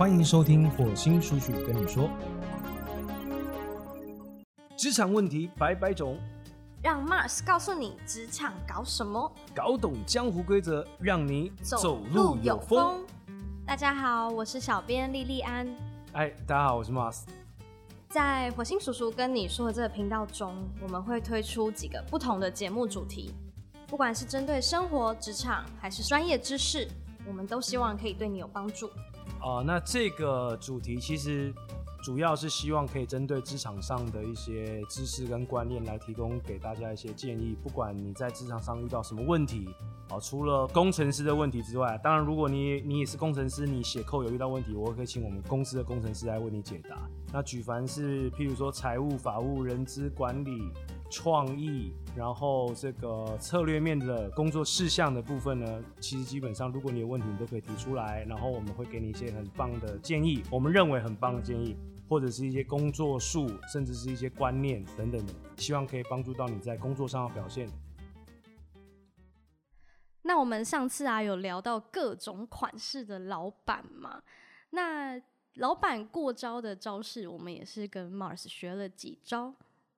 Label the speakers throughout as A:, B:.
A: 欢迎收听火星叔叔跟你说，职场问题百百种，
B: 让 Mars 告诉你职场搞什么，
A: 搞懂江湖规则，让你
B: 走路有风。大家好，我是小编莉莉安。
A: 哎，大家好，我是 Mars。
B: 在火星叔叔跟你说的这个频道中，我们会推出几个不同的节目主题，不管是针对生活、职场，还是专业知识，我们都希望可以对你有帮助。
A: 哦，那这个主题其实主要是希望可以针对职场上的一些知识跟观念来提供给大家一些建议。不管你在职场上遇到什么问题，哦，除了工程师的问题之外，当然如果你你也是工程师，你写扣有遇到问题，我可以请我们公司的工程师来为你解答。那举凡是譬如说财务、法务、人资管理。创意，然后这个策略面的工作事项的部分呢，其实基本上，如果你有问题，你都可以提出来，然后我们会给你一些很棒的建议，我们认为很棒的建议，或者是一些工作术，甚至是一些观念等等的，希望可以帮助到你在工作上的表现。
B: 那我们上次啊有聊到各种款式的老板嘛，那老板过招的招式，我们也是跟 Mars 学了几招。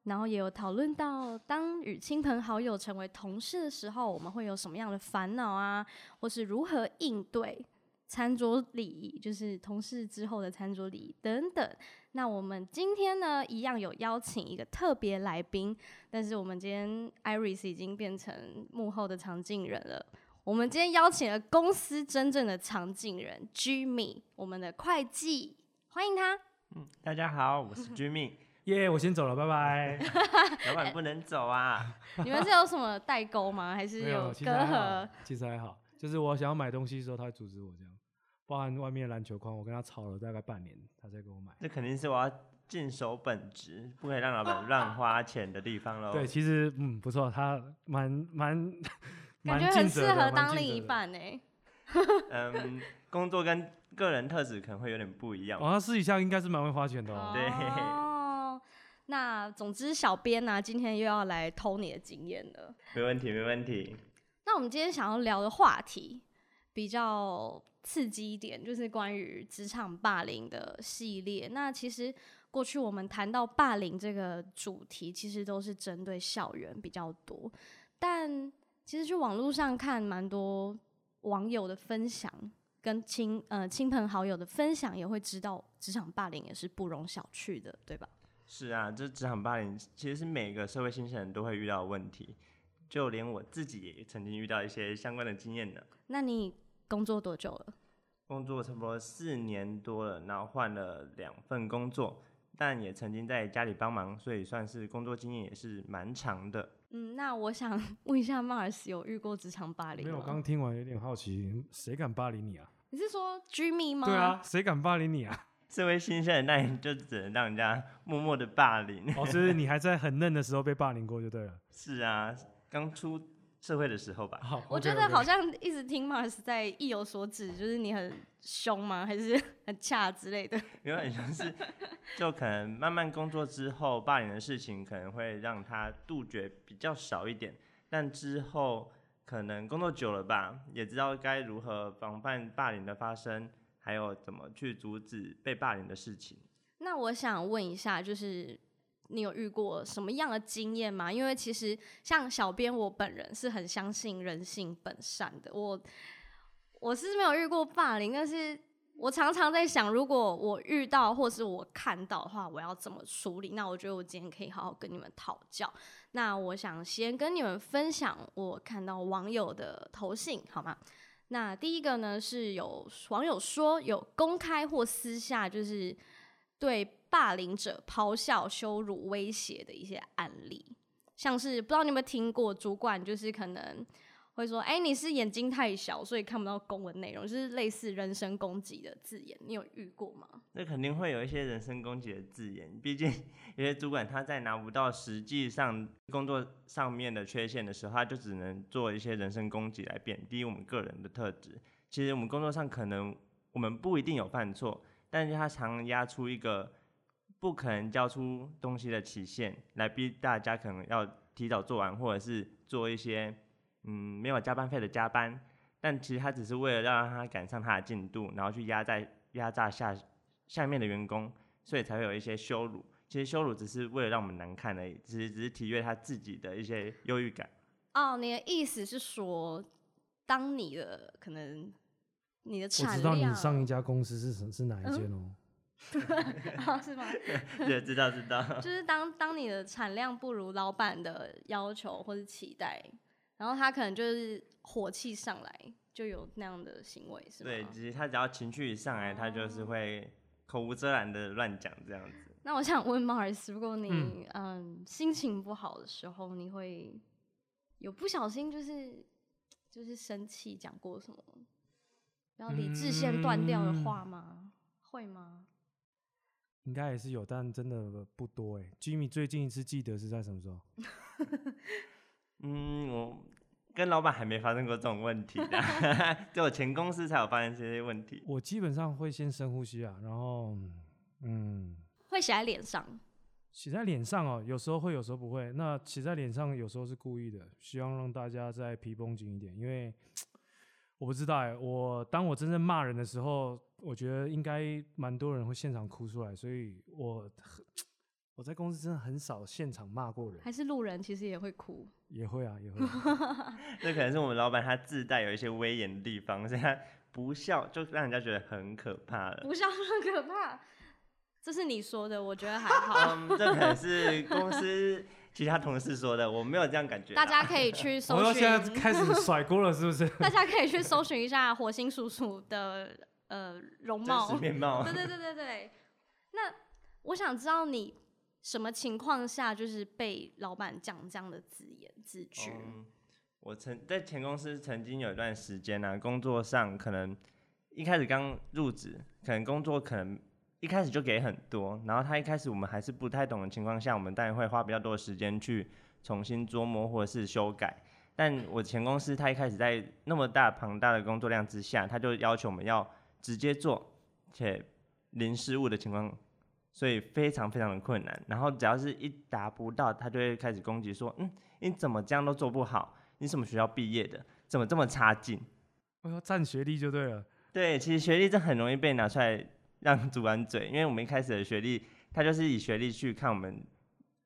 B: 然后也有讨论到，当与亲朋好友成为同事的时候，我们会有什么样的烦恼啊，或是如何应对餐桌礼仪，就是同事之后的餐桌礼仪等等。那我们今天呢，一样有邀请一个特别来宾，但是我们今天 Iris 已经变成幕后的常进人了。我们今天邀请了公司真正的常进人 Jimmy，我们的会计，欢迎他。
C: 嗯，大家好，我是 Jimmy。
A: 耶，我先走了，拜拜。
C: 老板不能走啊！
B: 你们是有什么代沟吗？还是有隔阂？
A: 其实还好，就是我想要买东西的时候，他会阻止我这样。包含外面篮球框，我跟他吵了大概半年，他才给我买。
C: 这肯定是我要尽守本职，不可以让老板 乱花钱的地方喽。
A: 对，其实嗯不错，他蛮蛮
B: 感觉很适合当另一半呢。
C: 嗯，工作跟个人特质可能会有点不一样。
A: 哦，他私底下应该是蛮会花钱的哦。
C: 对。
B: 那总之，小编呢今天又要来偷你的经验了。
C: 没问题，没问题。
B: 那我们今天想要聊的话题比较刺激一点，就是关于职场霸凌的系列。那其实过去我们谈到霸凌这个主题，其实都是针对校园比较多。但其实去网络上看，蛮多网友的分享，跟亲呃亲朋好友的分享，也会知道职场霸凌也是不容小觑的，对吧？
C: 是啊，这职场霸凌其实是每个社会新鲜人都会遇到的问题，就连我自己也曾经遇到一些相关的经验呢。
B: 那你工作多久了？
C: 工作差不多四年多了，然后换了两份工作，但也曾经在家里帮忙，所以算是工作经验也是蛮长的。
B: 嗯，那我想 问一下，马尔斯有遇过职场霸凌吗？
A: 没有，我刚听完有点好奇，谁敢霸凌你啊？
B: 你是说 Jimmy 吗？
A: 对啊，谁敢霸凌你啊？
C: 这位新生，那你就只能让人家默默的霸凌。
A: 哦，就是你还在很嫩的时候被霸凌过就对了。
C: 是啊，刚出社会的时候吧。
A: 好，
B: 我觉得好像一直听 Mars 在意有所指，就是你很凶吗？还是很恰之类的？
C: 有很像是，就可能慢慢工作之后，霸凌的事情可能会让他杜绝比较少一点。但之后可能工作久了吧，也知道该如何防范霸凌的发生。还有怎么去阻止被霸凌的事情？
B: 那我想问一下，就是你有遇过什么样的经验吗？因为其实像小编我本人是很相信人性本善的，我我是没有遇过霸凌，但是我常常在想，如果我遇到或是我看到的话，我要怎么处理？那我觉得我今天可以好好跟你们讨教。那我想先跟你们分享我看到网友的投信，好吗？那第一个呢，是有网友说有公开或私下就是对霸凌者咆哮、羞辱、威胁的一些案例，像是不知道你有没有听过，主管就是可能。会说，哎，你是眼睛太小，所以看不到公文内容，就是类似人身攻击的字眼，你有遇过吗？
C: 那肯定会有一些人身攻击的字眼，毕竟有些主管他在拿不到实际上工作上面的缺陷的时候，他就只能做一些人身攻击来贬低我们个人的特质。其实我们工作上可能我们不一定有犯错，但是他常压出一个不可能交出东西的期限，来逼大家可能要提早做完，或者是做一些。嗯，没有加班费的加班，但其实他只是为了让他赶上他的进度，然后去压在压榨下下面的员工，所以才会有一些羞辱。其实羞辱只是为了让我们难看而已，只是只是体悦他自己的一些忧郁感。
B: 哦，你的意思是说，当你的可能你的
A: 我
B: 产
A: 知道你
B: 量
A: 上一家公司是什是哪一间哦、
B: 啊 是吗？
C: 对，知道知道。
B: 就是当当你的产量不如老板的要求或是期待，然后他可能就是火气上来，就有那样的行为，是吗？
C: 对，其实他只要情绪一上来，他就是会口无遮拦的乱讲这样子。
B: 那我想问 Mars，如果你
A: 嗯
B: 嗯心情不好的时候，你会有不小心就是就是生气讲过什么然后理智线断掉的
A: 嗯
B: 话吗？会吗？
A: 应该也是有，但真的不多哎。Jimmy 最近一次记得是在什么时候？
C: 嗯，我跟老板还没发生过这种问题的，就我前公司才有发生这些问题。
A: 我基本上会先深呼吸啊，然后嗯，
B: 会写在脸上，
A: 写在脸上哦，有时候会，有时候不会。那写在脸上有时候是故意的，希望让大家再皮绷紧一点，因为我不知道哎，我当我真正骂人的时候，我觉得应该蛮多人会现场哭出来，所以我很我在公司真的很少现场骂过人，
B: 还是路人其实也会哭。
A: 也会啊，也会啊。
C: 这可能是我们老板他自带有一些威严的地方，所以他不笑就让人家觉得很可怕了。
B: 不笑很可怕，这是你说的，我觉得还好。
C: 嗯，这可能是公司其他同事说的，我没有这样感觉。
B: 大家可以去
A: 我
B: 搜
A: 要现在
B: 寻，
A: 开始甩锅了，是不是？
B: 大家可以去搜寻一下火星叔叔的呃容貌。
C: 面貌
B: 对。对对对对。那我想知道你什么情况下就是被老板讲这样的字眼字句？
C: 我曾在前公司曾经有一段时间呢、啊，工作上可能一开始刚入职，可能工作可能一开始就给很多，然后他一开始我们还是不太懂的情况下，我们当然会花比较多的时间去重新琢磨或者是修改。但我前公司他一开始在那么大庞大的工作量之下，他就要求我们要直接做，且零失误的情况，所以非常非常的困难。然后只要是一达不到，他就会开始攻击说，嗯，你怎么这样都做不好？你什么学校毕业的？怎么这么差劲？
A: 我要占学历就对了。
C: 对，其实学历这很容易被拿出来让 主管嘴，因为我们一开始的学历，他就是以学历去看我们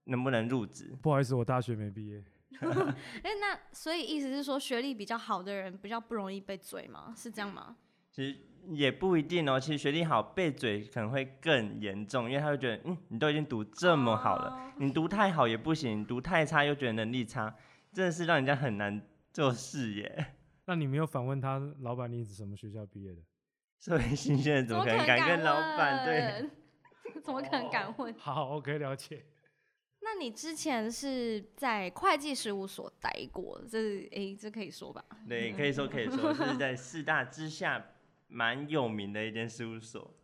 C: 能不能入职。
A: 不好意思，我大学没毕业。
B: 哎、那所以意思是说，学历比较好的人比较不容易被嘴吗？是这样吗？
C: 其实也不一定哦，其实学历好被嘴可能会更严重，因为他会觉得，嗯，你都已经读这么好了，
B: 哦
C: 你读太好也不行，你读太差又觉得能力差，真的是让人家很难做事耶。
A: 那你没有反问他老板你是什么学校毕业的？
C: 社会新鲜人，怎么可能敢跟老板对？
B: 问？怎么可能敢问？
A: 好，OK，了解。
B: 那你之前是在会计事务所待过，这诶、这可以说吧？
C: 对，可以说可以说是在四大之下蛮有名的一间事务所。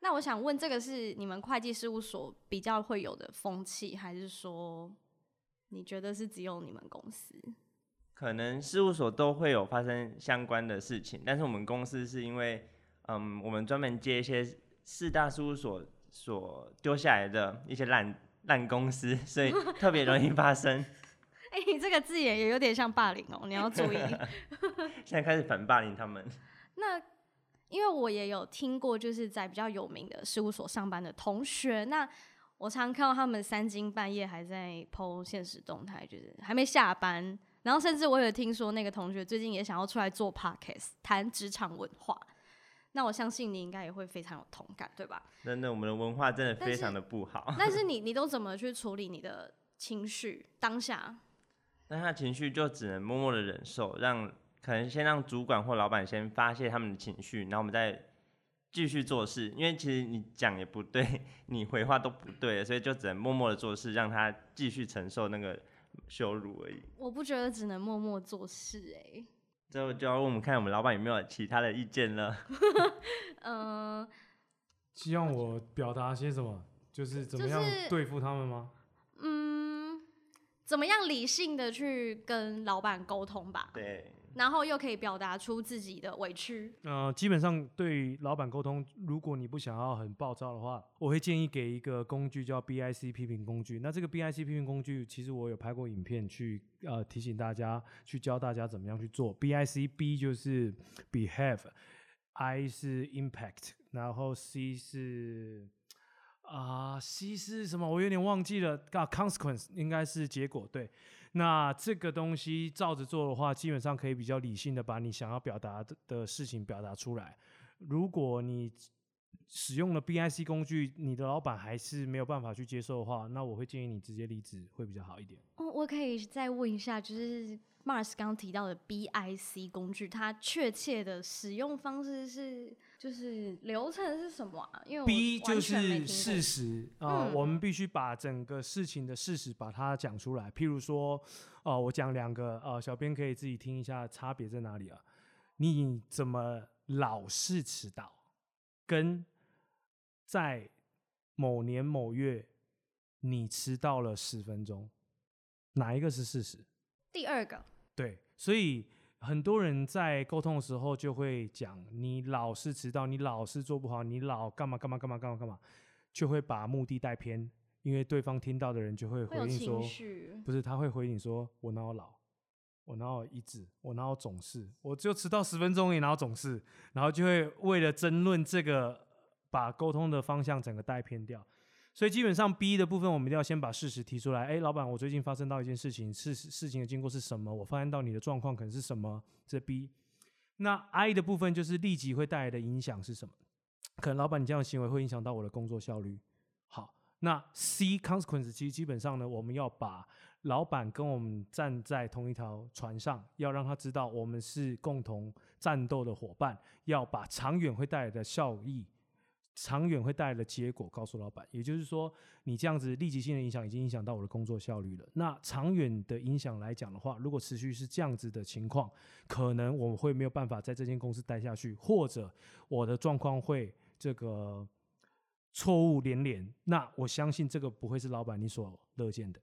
B: 那我想问，这个是你们会计事务所比较会有的风气，还是说你觉得是只有你们公司？
C: 可能事务所都会有发生相关的事情，但是我们公司是因为，嗯，我们专门接一些四大事务所所丢下来的一些烂烂公司，所以特别容易发生。
B: 哎、你这个字眼也有点像霸凌哦，你要注意。
C: 现在开始反霸凌他们，
B: 那因为我也有听过，就是在比较有名的事务所上班的同学，那我常看到他们三更半夜还在 PO 现实动态，就是还没下班。然后甚至我有听说那个同学最近也想要出来做 podcast，谈职场文化。那我相信你应该也会非常有同感，对吧？
C: 真的我们的文化真的非常的不好。
B: 但是 你你都怎么去处理你的情绪当下？
C: 那他情绪就只能默默的忍受，让可能先让主管或老板先发泄他们的情绪，然后我们再继续做事。因为其实你讲也不对，你回话都不对，所以就只能默默的做事，让他继续承受那个羞辱而已。
B: 我不觉得只能默默做事、欸，
C: 最后就要问我们看我们老板有没有其他的意见了。
B: 嗯、
A: 希望我表达些什么？就是怎么样
B: 就是
A: 对付他们吗？
B: 嗯，怎么样理性的去跟老板沟通吧？
C: 对，
B: 然后又可以表达出自己的委屈。
A: 呃，基本上对老板沟通，如果你不想要很暴躁的话，我会建议给一个工具叫 BIC 批评工具。那这个 BIC 批评工具，其实我有拍过影片去呃提醒大家，去教大家怎么样去做。BIC B 就是 behave，I 是 impact，然后 C 是啊、C 是什么？我有点忘记了。啊，consequence 应该是结果对。那这个东西照着做的话，基本上可以比较理性的把你想要表达的事情表达出来。如果你使用了 BIC 工具，你的老板还是没有办法去接受的话，那我会建议你直接离职会比较好一点。
B: 哦，我可以再问一下，就是 Mars 刚刚提到的 BIC 工具，它确切的使用方式是，就是流程是什么啊？因为
A: B 就是事实啊、
B: 嗯
A: 我们必须把整个事情的事实把它讲出来。譬如说，呃、我讲两个，呃，小编可以自己听一下差别在哪里啊？你怎么老是迟到，跟在某年某月你迟到了十分钟，哪一个是事实？
B: 第二个，
A: 对，所以很多人在沟通的时候就会讲，你老是迟到，你老是做不好，你老干嘛干嘛干嘛干嘛干嘛，就会把目的带偏，因为对方听到的人就会回应说，不是，他会回你说，我哪有老，我哪有一致，我哪有总是，我就迟到十分钟，你哪有总是，然后就会为了争论这个，把沟通的方向整个带偏掉。所以基本上 B 的部分，我们一定要先把事实提出来。哎，老板，我最近发生到一件事情，事事情的经过是什么？我发现到你的状况可能是什么？这 B。那 I 的部分就是立即会带来的影响是什么？可能老板你这样的行为会影响到我的工作效率。好，那 C consequence 其实基本上呢，我们要把老板跟我们站在同一条船上，要让他知道我们是共同战斗的伙伴，要把长远会带来的效益、长远会带来的结果告诉老板。也就是说，你这样子立即性的影响已经影响到我的工作效率了。那长远的影响来讲的话，如果持续是这样子的情况，可能我们会没有办法在这间公司待下去，或者我的状况会这个错误连连。那我相信这个不会是老板你所乐见的。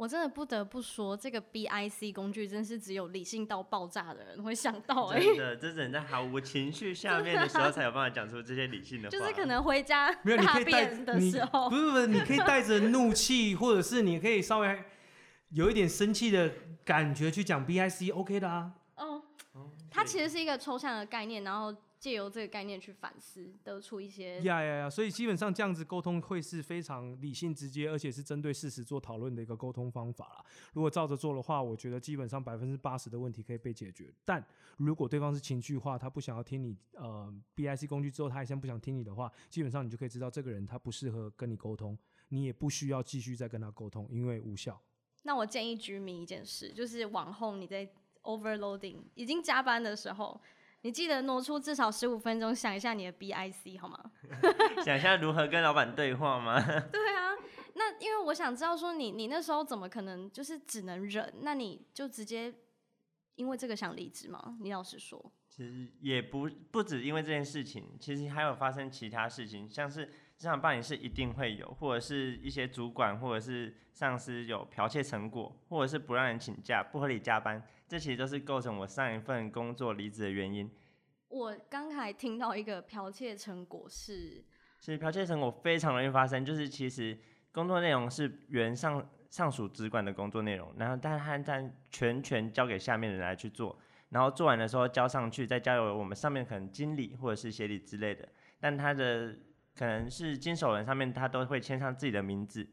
B: 我真的不得不说，这个 BIC 工具真是只有理性到爆炸的人会想到哎、
C: 真的，这只能在毫无情绪 下面的时候才有办法讲出这些理性的话。
B: 就是可能回家
A: 没有，你
B: 大
A: 可以带
B: 便的
A: 你
B: 时候
A: 不，是不是，你可以带着怒气，或者是你可以稍微有一点生气的感觉去讲 BIC，OK、的啊。
B: 哦，
C: 哦
B: 它其实是一个抽象的概念，然后借由这个概念去反思，得出一些
A: 呀呀呀！所以基本上这样子沟通会是非常理性、直接，而且是针对事实做讨论的一个沟通方法啦。如果照着做的话，我觉得基本上百分之八十的问题可以被解决。但如果对方是情绪化，他不想要听你呃 BIC 工具之后，他还先不想听你的话，基本上你就可以知道这个人他不适合跟你沟通，你也不需要继续再跟他沟通，因为无效。
B: 那我建议居民一件事，就是往后你在 overloading 已经加班的时候，你记得挪出至少十五分钟想一下你的 BIC 好吗？
C: 想一下如何跟老板对话吗？
B: 对啊，那因为我想知道说你你那时候怎么可能就是只能忍？那你就直接因为这个想离职吗？你老实说，
C: 其实也不不止因为这件事情，其实还有发生其他事情，像是职场霸凌是一定会有，或者是一些主管或者是上司有剽窃成果，或者是不让人请假、不合理加班，这其实都是构成我上一份工作离职的原因。
B: 我刚才听到一个剽窃成果是，
C: 其实剽窃成果非常容易发生，就是其实工作内容是原上上属主管的工作内容，然后但是他但全权交给下面的人来去做，然后做完的时候交上去，再交由我们上面可能经理或者是协理之类的，但他的可能是经手人上面他都会签上自己的名字。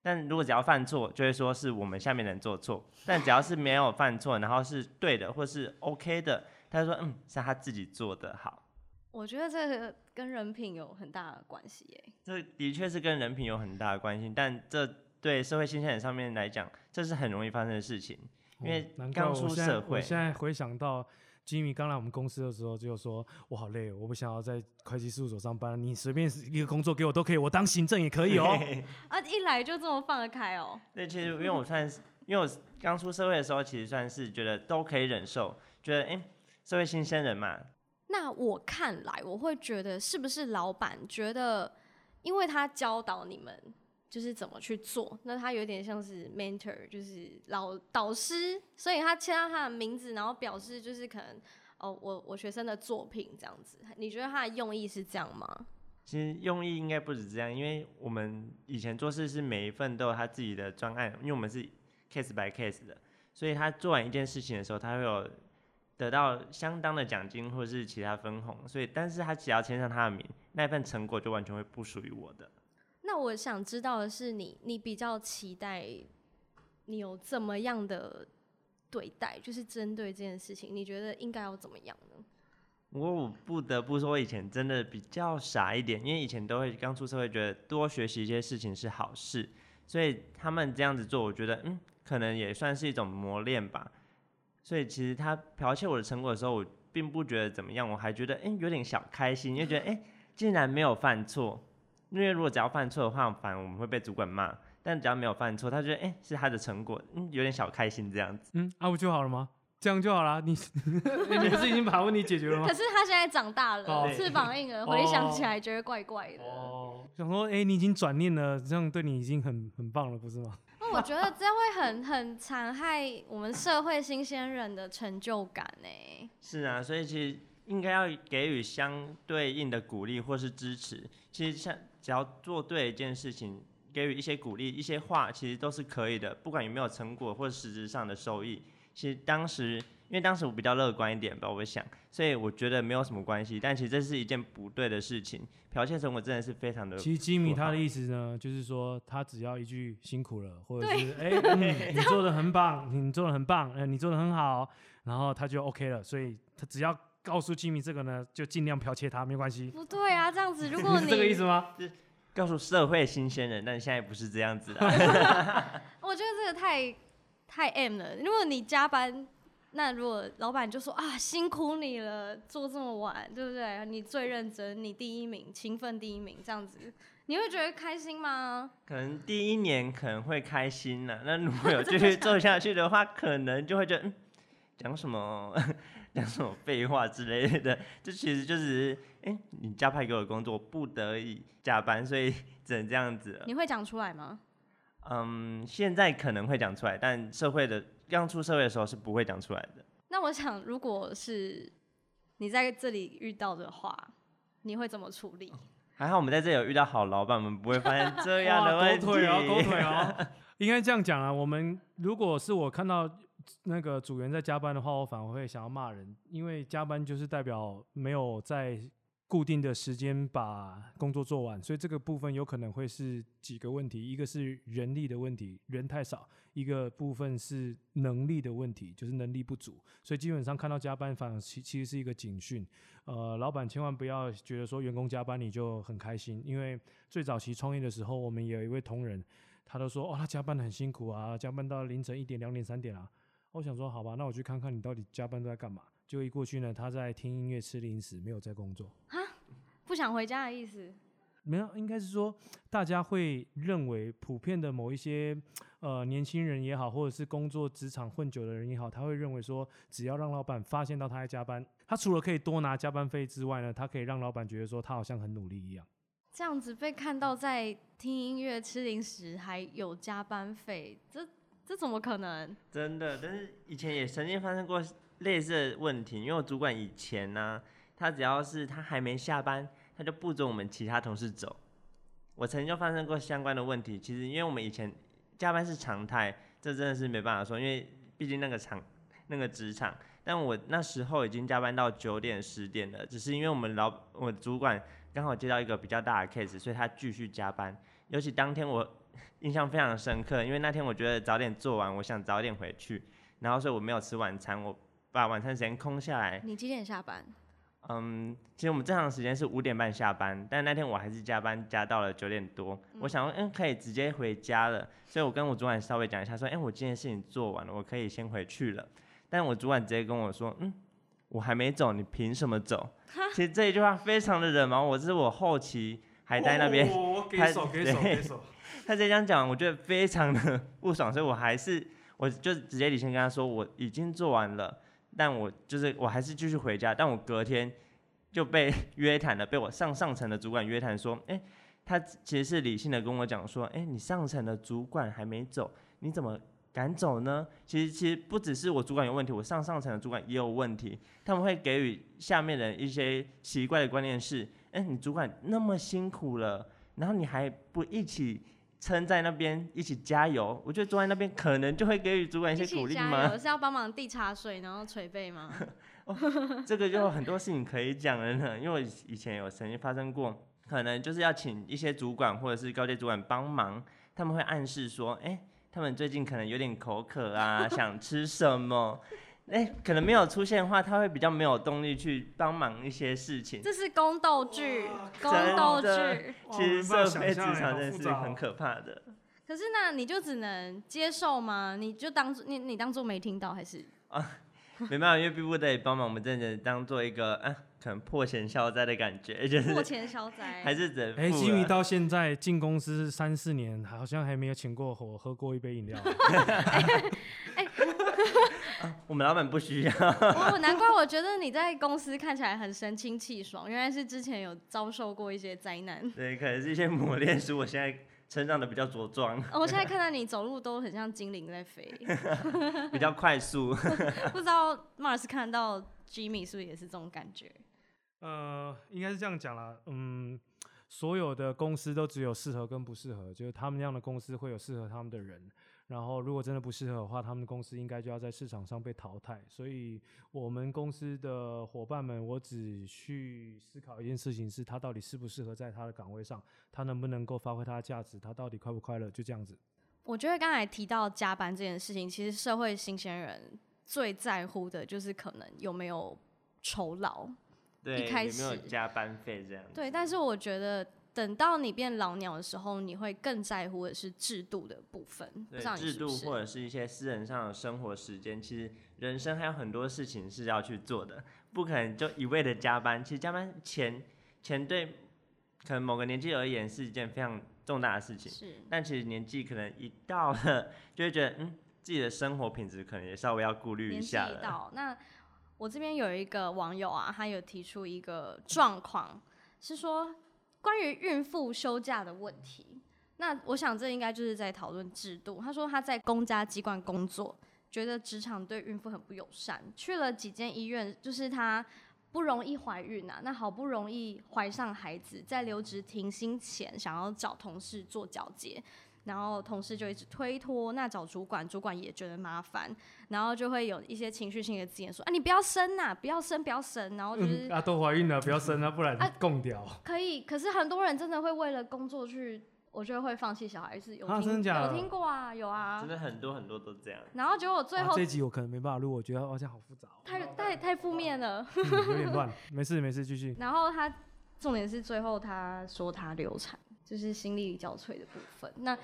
C: 但如果只要犯错，就会说是我们下面人做错；但只要是没有犯错，然后是对的或是 OK 的，他就说嗯是他自己做的好。
B: 我觉得这个跟人品有很大的关系耶。
C: 这的确是跟人品有很大的关系，但这对社会新鲜人上面来讲，这是很容易发生的事情。因为刚出社会
A: 我现在回想到吉米刚来我们公司的时候，就说我好累，我不想要在会计事务所上班，你随便一个工作给我都可以，我当行政也可以哦。
B: 啊，一来就这么放得开哦。
C: 对，其实因为我算是，因为我刚出社会的时候，其实算是觉得都可以忍受，觉得哎、诶社会新鲜人嘛，
B: 那我看来，我会觉得是不是老板觉得，因为他教导你们就是怎么去做。那他有点像是 mentor，就是老导师，所以他签到他的名字，然后表示就是可能哦，我我学生的作品这样子。你觉得他的用意是这样吗？
C: 其实用意应该不止这样，因为我们以前做事是每一份都有他自己的专案，因为我们是 case by case 的，所以他做完一件事情的时候，他会有得到相当的奖金或者是其他分红，所以但是他只要签上他的名，那份成果就完全会不属于我的。
B: 那我想知道的是你，你比较期待你有怎么样的对待，就是针对这件事情，你觉得应该要怎么样呢？
C: 我我不得不说，我以前真的比较傻一点，因为以前都会刚出社会，觉得多学习一些事情是好事，所以他们这样子做，我觉得嗯，可能也算是一种磨练吧。所以其实他剽窃我的成果的时候，我并不觉得怎么样，我还觉得哎有点小开心，因为觉得哎竟然没有犯错，因为如果只要犯错的话，反而我们会被主管骂，但只要没有犯错，他觉得哎是他的成果，嗯有点小开心这样子。
A: 嗯，啊不就好了吗？这样就好了。你 你不是已经把问题解决了吗
B: 可？是他现在长大了，
A: 哦
B: 翅膀硬了，回想起来觉得怪怪的。
A: 哦，想说，哎、你已经转念了，这样对你已经很很棒了，不是吗？
B: 那 我觉得这样会很很残害我们社会新鲜人的成就感呢。
C: 是啊，所以其实应该要给予相对应的鼓励或是支持。其实像只要做对一件事情，给予一些鼓励、一些话，其实都是可以的，不管有没有成果或者实质上的收益。其实当时因为当时我比较乐观一点吧，我想，所以我觉得没有什么关系。但其实这是一件不对的事情，剽窃成果真的是非常的。
A: 其实吉米他的意思呢，就是说他只要一句辛苦了，或者是哎、嗯你做的很棒，你做的很棒，呃，你做的很好，然后他就 OK 了。所以他只要告诉吉米这个呢，就尽量剽窃他，没关系。
B: 不对啊，这样子如果
A: 是这个意
B: 你，
A: 思吗？
C: 告诉社会新鲜人，但现在不是这样子的。
B: 我觉得这个太太 M 了。如果你加班，那如果老板就说啊辛苦你了，做这么晚，对不对？你最认真，你第一名，勤奋第一名，这样子，你会觉得开心吗？
C: 可能第一年可能会开心呢、那如果有继续做下去的话，可能就会觉得，嗯，讲什么讲什么废话之类的。这其实就是，哎、你加派给我的工作，不得已加班，所以只能这样子了。
B: 你会讲出来吗？
C: 嗯，现在可能会讲出来，但社会的刚出社会的时候是不会讲出来的。
B: 那我想，如果是你在这里遇到的话，你会怎么处理？
C: 还好我们在这里有遇到好老板，我们不会发现这样的
A: 哇
C: 问题。
A: 狗腿哦，狗腿哦。应该这样讲啊，我们如果是我看到那个组员在加班的话，我反而会想要骂人，因为加班就是代表没有在固定的时间把工作做完，所以这个部分有可能会是几个问题，一个是人力的问题，人太少；一个部分是能力的问题，就是能力不足。所以基本上看到加班，反而其其实是一个警讯。呃，老板千万不要觉得说员工加班你就很开心，因为最早期创业的时候，我们也有一位同仁，他都说哦，他加班很辛苦啊，加班到凌晨一点、两点、三点啊。我想说，好吧，那我去看看你到底加班都在干嘛。结果一过去呢，他在听音乐、吃零食，没有在工作。
B: 不想回家的意思？
A: 没有，应该是说大家会认为普遍的某一些呃年轻人也好，或者是工作职场混久的人也好，他会认为说，只要让老板发现到他在加班，他除了可以多拿加班费之外呢，他可以让老板觉得说他好像很努力一样。
B: 这样子被看到在听音乐、吃零食，还有加班费，这这怎么可能？
C: 真的，但是以前也曾经发生过类似的问题，因为我主管以前呢、他只要是他还没下班，他就不准我们其他同事走。我曾经就发生过相关的问题，其实因为我们以前加班是常态，这真的是没办法说，因为毕竟那个场那个职场，但我那时候已经加班到九点十点了，只是因为我们老我主管刚好接到一个比较大的 case，所以他继续加班。尤其当天我印象非常深刻，因为那天我觉得早点做完，我想早点回去，然后所以我没有吃晚餐，我把晚餐时间空下来。
B: 你几点下班？
C: 嗯，其实我们正常时间是五点半下班，但那天我还是加班加到了九点多。我想说，嗯，可以直接回家了，所以我跟我主管稍微讲一下，说，哎、我今天事情做完了，我可以先回去了。但我主管直接跟我说，嗯，我还没走，你凭什么走？其实这一句话非常的惹毛我，这是我后期还在那边。
A: 哦、给手给手
C: 对
A: 给手。
C: 他这样讲，我觉得非常的 不爽，所以我还是我就直接理性跟他说我已经做完了，但我就是我还是继续回家，但我隔天就被 约谈了，被我上上层的主管约谈说，哎、他其实是理性的跟我讲说，哎、你上层的主管还没走，你怎么敢走呢？其实其实不只是我主管有问题，我上上层的主管也有问题，他们会给予下面人一些奇怪的观念是，哎、你主管那么辛苦了，然后你还不一起。撑在那边一起加油，我觉得坐在那边可能就会给予主管一些鼓励
B: 加
C: 吗？
B: 油是要帮忙递茶水，然后捶背吗？
C: 这个就有很多事情可以讲了呢，因为我以以前有曾经发生过，可能就是要请一些主管或者是高阶主管帮忙，他们会暗示说，哎、他们最近可能有点口渴啊，想吃什么，哎、可能没有出现的话，他会比较没有动力去帮忙一些事情。
B: 这是宫斗剧，宫
C: 真
B: 斗剧。
C: 其实社会职场真的是很可怕的。
B: 可是那你就只能接受吗？你就当做你你当做没听到，还是
C: 没办法，因为逼不得已帮忙，我们真的当做一个啊，可能破钱消灾的感觉，就是
B: 破钱消灾？
C: 还是只能
A: 哎，基米到现在进公司三四年，好像还没有请过我喝过一杯饮料。
C: 我们老板不需要。
B: 我，难怪我觉得你在公司看起来很神清气爽，原来是之前有遭受过一些灾难。
C: 对，可能是一些磨练，使我现在成长的比较茁壮，
B: 哦我现在看到你走路都很像精灵在飞，
C: 比较快速。
B: 不知道 Mars 看到 Jimmy 是不是也是这种感觉？
A: 呃，应该是这样讲啦，嗯，所有的公司都只有适合跟不适合，就是他们那样的公司会有适合他们的人，然后如果真的不适合的话，他们的公司应该就要在市场上被淘汰。所以我们公司的伙伴们，我只去思考一件事情，是他到底适不适合在他的岗位上，他能不能够发挥他的价值，他到底快不快乐，就这样子。
B: 我觉得刚才提到加班这件事情，其实社会新鲜人最在乎的就是可能有没有酬劳。
C: 对，
B: 一开
C: 有没有加班费这样？
B: 对，但是我觉得等到你变老鸟的时候，你会更在乎的是制度的部分，
C: 制度？或者是一些私人上的生活时间，其实人生还有很多事情是要去做的，不可能就一味的加班。其实加班钱钱对可能某个年纪而言是一件非常重大的事情，
B: 是
C: 但其实年纪可能一到了，就会觉得嗯，自己的生活品质可能也稍微要顾虑一
B: 年纪
C: 下了。
B: 一到，那我这边有一个网友啊，他有提出一个状况，是说关于孕妇休假的问题。那我想这应该就是在讨论制度。他说他在公家机关工作，觉得职场对孕妇很不友善，去了几间医院，就是他不容易怀孕啊，那好不容易怀上孩子，在留职停薪前想要找同事做交接，然后同事就一直推脱，那找主管，主管也觉得麻烦，然后就会有一些情绪性的字眼说啊，你不要生呐、不要生，不要生，然后就是
A: 嗯，啊，都怀孕了，不要生啊，不然
B: 啊
A: 供掉。
B: 可以，可是很多人真的会为了工作去，我觉得会放弃小孩，是有
A: 啊
B: 听、有
A: 真的假的
B: 听过啊，有啊
C: 真。的很多很多都这样。
B: 然后结果最后
A: 啊这集我可能没办法录，我觉得好像好复杂、哦，
B: 太太太负面了。
A: 嗯有点乱。没事没事，继续。
B: 然后他重点是最后他说他流产，就是心力交瘁的部分。那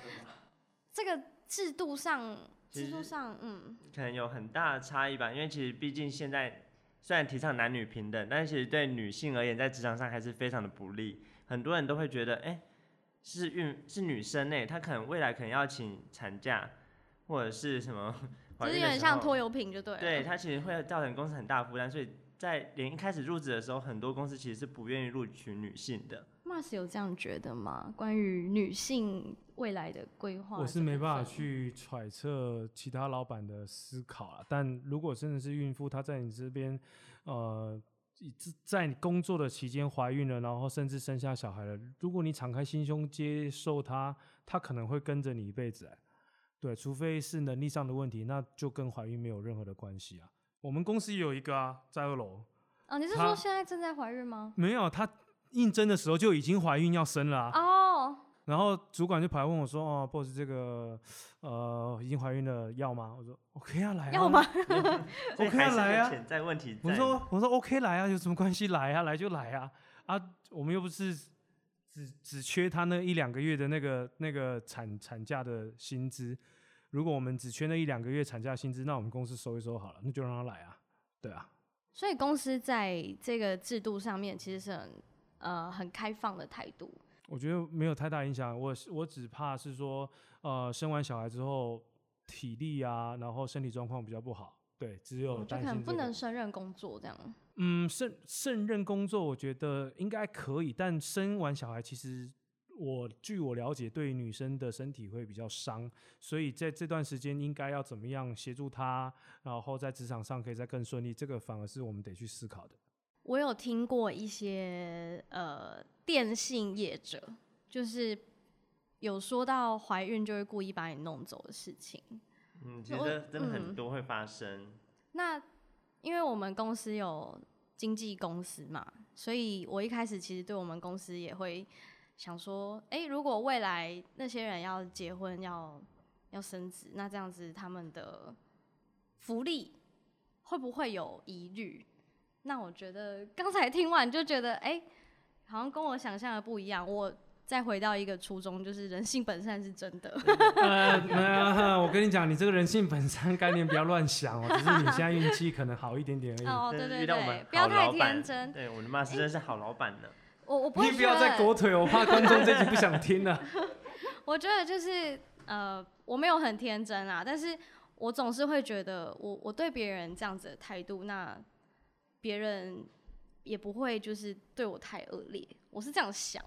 B: 这个制度上，制度上，嗯，
C: 可能有很大的差异吧，因为其实毕竟现在虽然提倡男女平等，但是其实对女性而言，在职场上还是非常的不利。很多人都会觉得，哎、是孕是女生呢，她可能未来可能要请产假，或者是什么
B: 就是有点像拖油瓶就对了。
C: 对，它其实会造成公司很大的负担，所以在连一开始入职的时候，很多公司其实是不愿意录取女性的。
B: Mars 有这样觉得吗？关于女性未来的规划，
A: 我是没办法。去揣测其他老板的思考了，但如果真的是孕妇，她在你这边，呃，以在你工作的期间怀孕了，然后甚至生下小孩了，如果你敞开心胸接受她，她可能会跟着你一辈子、哎，对，除非是能力上的问题，那就跟怀孕没有任何的关系啊。我们公司也有一个啊，在二楼，
B: 哦，你是
A: 她
B: 说现在正在怀孕吗？
A: 没有，她应征的时候就已经怀孕要生了啊。
B: 哦，
A: 然后主管就跑来问我说：“哦，boss，这个呃已经怀孕了，要吗？”我说：“OK 啊，来啊。”
B: 要吗
A: ？OK 来啊
C: 潜在问题在。
A: 我说：“我说 OK 来啊，有什么关系？来啊，来就来啊啊！我们又不是只只缺他那一两个月的那个那个产产假的薪资。如果我们只缺那一两个月产假薪资，那我们公司收一收好了，那就让他来啊。对啊，
B: 所以公司在这个制度上面其实是很呃很开放的态度。
A: 我觉得没有太大影响。我我只怕是说，呃，生完小孩之后体力啊，然后身体状况比较不好。对，只有
B: 就可能不能胜任工作这样。
A: 嗯，胜胜任工作，我觉得应该可以，但生完小孩，其实我据我了解，对女生的身体会比较伤，所以在这段时间应该要怎么样协助她，然后在职场上可以再更顺利，这个反而是我们得去思考的。
B: 我有听过一些呃电信业者，就是有说到怀孕就会故意把你弄走的事情。
C: 嗯，其
B: 我
C: 实真的很
B: 嗯
C: 多会发生。
B: 那因为我们公司有经纪公司嘛，所以我一开始其实对我们公司也会想说，诶，如果未来那些人要结婚要要生子，那这样子他们的福利会不会有疑虑？那我觉得刚才听完就觉得，哎，好像跟我想象的不一样。我再回到一个初衷，就是人性本善是真的。
A: 呃，呃我跟你讲，你这个人性本善概念不要乱想哦，只是你现在运气可能好一点点而已。
B: 哦，
C: 真
B: 对对对，不要太天真。
C: 对，我的妈是真是好老板呢。
B: 我我不会
A: 你不要再
B: 觉得
A: 狗腿，我怕观众这集不想听了。
B: 我觉得就是呃，我没有很天真啊，但是我总是会觉得我我对别人这样子的态度，那别人也不会就是对我太恶劣，我是这样想。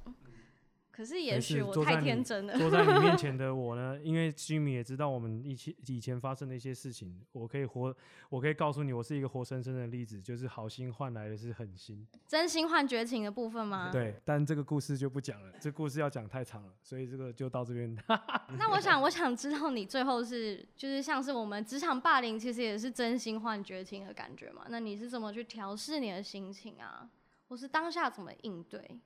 B: 可是也许我太天真了，
A: 坐在你面前 的我呢，因为 Jimmy 也知道我们以前以前发生的一些事情，我可以活，我可以告诉你，我是一个活生生的例子，就是好心换来的是狠心。
B: 真心换绝情的部分吗？
A: 对，但这个故事就不讲了，这故事要讲太长了，所以这个就到这边。
B: 那我想，我想知道你最后是就是像是我们职场霸凌，其实也是真心换绝情的感觉嘛？那你是怎么去调试你的心情啊？或是当下怎么应对？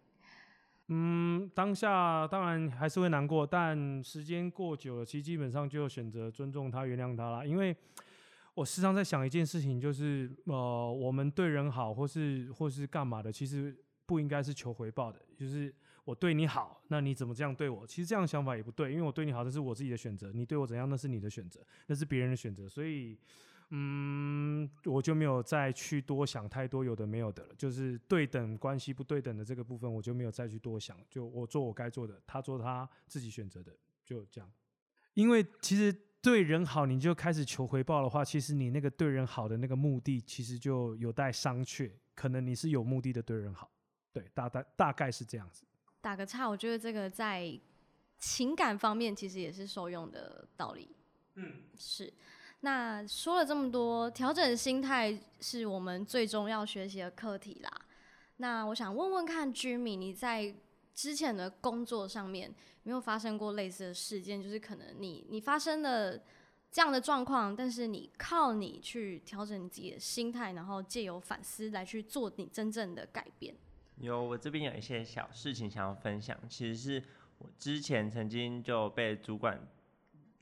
A: 嗯，当下当然还是会难过，但时间过久了，其实基本上就选择尊重他、原谅他啦。因为我时常在想一件事情，就是呃，我们对人好，或是或是干嘛的，其实不应该是求回报的。就是我对你好，那你怎么这样对我？其实这样想法也不对，因为我对你好，这是我自己的选择；你对我怎样，那是你的选择，那是别人的选择。所以。嗯，我就没有再去多想太多有的没有的了，就是对等关系不对等的这个部分，我就没有再去多想，就我做我该做的，他做他自己选择的，就这样。因为其实对人好，你就开始求回报的话，其实你那个对人好的那个目的，其实就有待商榷。可能你是有目的的对人好，对，大概大概是这样子。
B: 打个岔，我觉得这个在情感方面其实也是受用的道理。
A: 嗯，
B: 是。那说了这么多，调整心态是我们最终要学习的课题啦。那我想问问看，Jimmy，你在之前的工作上面有没有发生过类似的事件？就是可能你你发生了这样的状况，但是你靠你去调整你自己的心态，然后借由反思来去做你真正的改变。
C: 有，我这边有一些小事情想要分享，其实是我之前曾经就被主管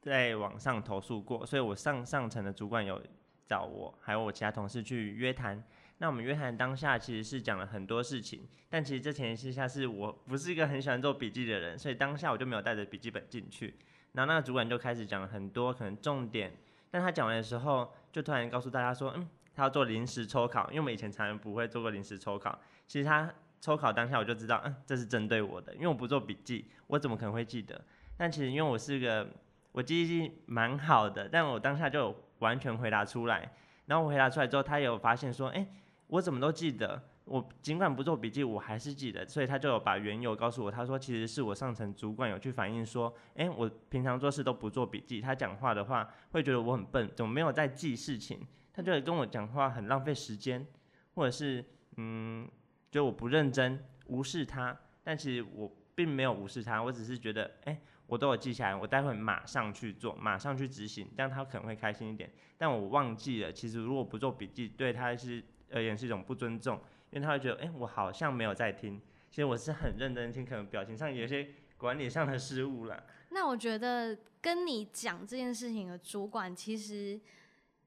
C: 在网上投诉过，所以我上上层的主管有找我，还有我其他同事去约谈。那我们约谈当下其实是讲了很多事情，但其实这前提下是我不是一个很喜欢做笔记的人，所以当下我就没有带着笔记本进去。然后那个主管就开始讲了很多可能重点，但他讲完的时候，就突然告诉大家说，嗯，他要做临时抽考，因为我们以前常常不会做过临时抽考。其实他抽考当下我就知道，嗯，这是针对我的，因为我不做笔记，我怎么可能会记得？但其实因为我是个我记忆力蛮好的，但我当下就完全回答出来。然后我回答出来之后，他有发现说，哎、我怎么都记得？我尽管不做笔记，我还是记得，所以他就有把缘由告诉我。他说，其实是我上层主管有去反映说，哎、我平常做事都不做笔记，他讲话的话会觉得我很笨，怎么没有在记事情？他就会跟我讲话很浪费时间，或者是嗯，就我不认真，无视他。但其实我并没有无视他，我只是觉得，哎、我都有记下来，我待会马上去做，马上去执行，这样他可能会开心一点。但我忘记了，其实如果不做笔记，对他是而言是一种不尊重，因为他会觉得，哎、我好像没有在听。其实我是很认真听，可能表情上有些管理上的失误了。
B: 那我觉得跟你讲这件事情的主管其实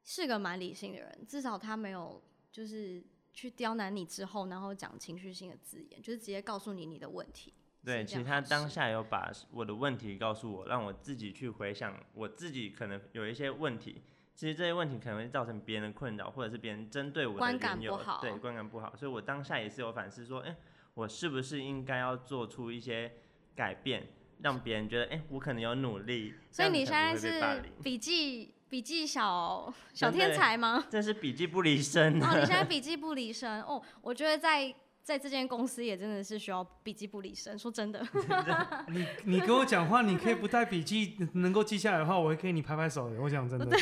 B: 是个蛮理性的人，至少他没有就是去刁难你之后，然后讲情绪性的字眼，就是直接告诉你你的问题。
C: 对，其实他当下有把我的问题告诉我，让我自己去回想我自己可能有一些问题。其实这些问题可能会造成别人的困扰，或者是别人针对我的
B: 观感
C: 缘由
B: 不好
C: 对观感不好。所以我当下也是有反思说，哎、我是不是应该要做出一些改变，让别人觉得，哎、我可能有努力。
B: 所以你现在是笔记笔记小小天才吗？
C: 这是笔记不离身
B: 哦，你现在。笔记不离身哦。我觉得在在这间公司也真的是需要笔记不离身。说真的，
A: 你你跟我讲话，你可以不带笔记，能够记下来的话，我会给你拍拍手的。我讲真的，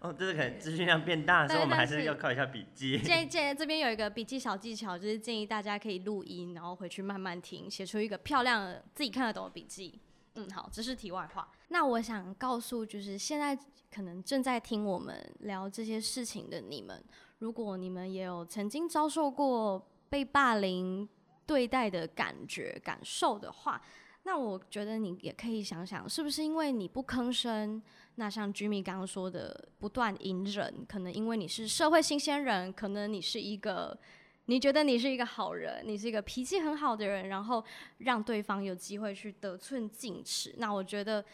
C: 哦，就是 可能资讯量变大的时候，我们还
B: 是
C: 是要靠一下笔记。
B: 建议建议这边有一个笔记小技巧，就是建议大家可以录音，然后回去慢慢听，写出一个漂亮的自己看得懂的笔记。嗯，好，这是题外话。那我想告诉，就是现在可能正在听我们聊这些事情的你们，如果你们也有曾经遭受过被霸凌对待的感觉、感受的话，那我觉得你也可以想想，是不是因为你不吭声？那像 Jimmy 刚刚说的，不断隐忍，可能因为你是社会新鲜人，可能你是一个，你觉得你是一个好人，你是一个脾气很好的人，然后让对方有机会去得寸进尺。那我觉得，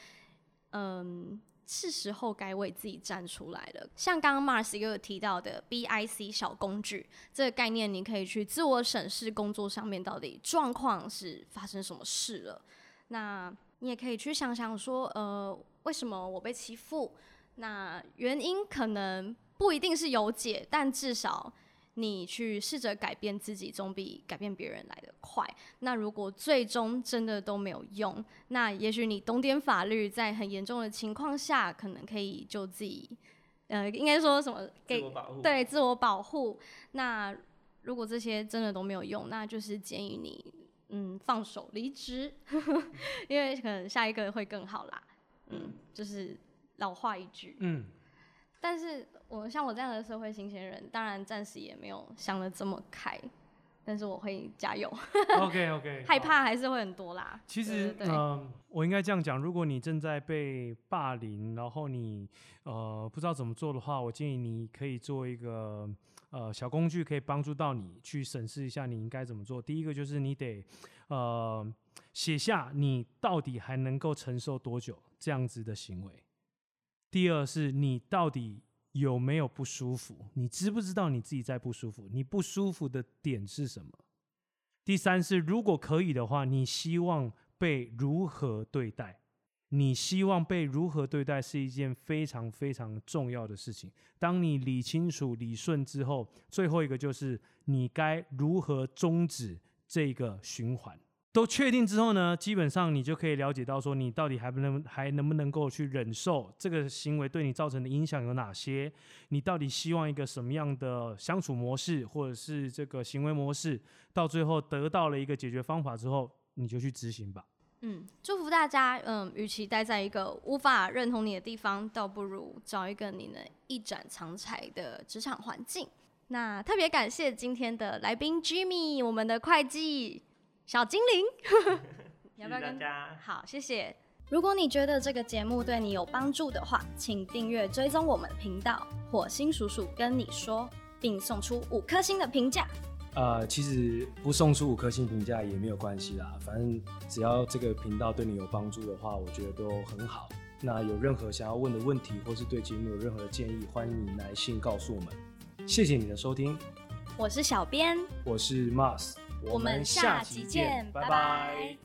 B: 嗯，是时候该为自己站出来了。像刚刚 Mars 也有提到的 BIC 小工具这个概念，你可以去自我审视工作上面到底状况是发生什么事了。那你也可以去想想说，呃，为什么我被欺负？那原因可能不一定是有解，但至少你去试着改变自己，总比改变别人来得快。那如果最终真的都没有用，那也许你懂点法律，在很严重的情况下，可能可以救自己。呃，应该说什么？
C: 自
B: 给
C: 我保护。
B: 对自我保护。那如果这些真的都没有用，那就是建议你嗯放手离职，因为可能下一个会更好啦。嗯，就是老话一句。
A: 嗯，
B: 但是我像我这样的社会新鲜人，当然暂时也没有想的这么开，但是我会加油
A: ，OK OK，
B: 害怕还是会很多啦。
A: 其实，嗯，我应该这样讲：如果你正在被霸凌，然后你呃不知道怎么做的话，我建议你可以做一个呃小工具，可以帮助到你去审视一下你应该怎么做。第一个就是你得呃写下你到底还能够承受多久这样子的行为。第二是你到底有没有不舒服？你知不知道你自己在不舒服？你不舒服的点是什么？第三是，如果可以的话，你希望被如何对待？你希望被如何对待是一件非常非常重要的事情。当你理清楚、理顺之后，最后一个就是你该如何终止这个循环。都确定之后呢，基本上你就可以了解到说，你到底还不能还能不能够去忍受这个行为对你造成的影响有哪些？你到底希望一个什么样的相处模式，或者是这个行为模式？到最后得到了一个解决方法之后，你就去执行吧。
B: 嗯，祝福大家。嗯，与其待在一个无法认同你的地方，倒不如找一个你能一展长才的职场环境。那特别感谢今天的来宾 Jimmy，我们的会计小精灵。你 要不要
C: 谢谢大
B: 跟？
C: 家。
B: 好，谢谢。如果你觉得这个节目对你有帮助的话，请订阅追踪我们的频道“火星叔叔跟你说”，并送出五颗星的评价。
A: 呃，其实不送出五颗星评价也没有关系啦，反正只要这个频道对你有帮助的话，我觉得都很好。那有任何想要问的问题，或是对节目有任何的建议，欢迎你来信告诉我们。谢谢你的收听，
B: 我是小编，
A: 我是 Mars，
B: 我们下集见，拜拜。